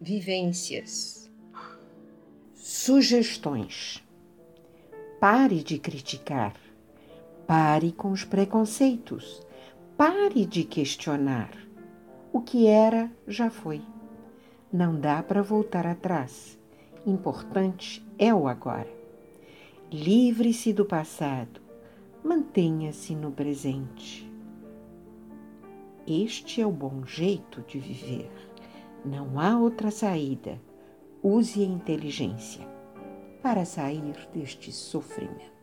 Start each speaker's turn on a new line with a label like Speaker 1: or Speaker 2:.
Speaker 1: vivências.
Speaker 2: Sugestões. Pare de criticar. Pare com os preconceitos. Pare de questionar. O que era, já foi. Não dá para voltar atrás. Importante é o agora. Livre-se do passado. Mantenha-se no presente. Este é o bom jeito de viver. Não há outra saída. Use a inteligência para sair deste sofrimento.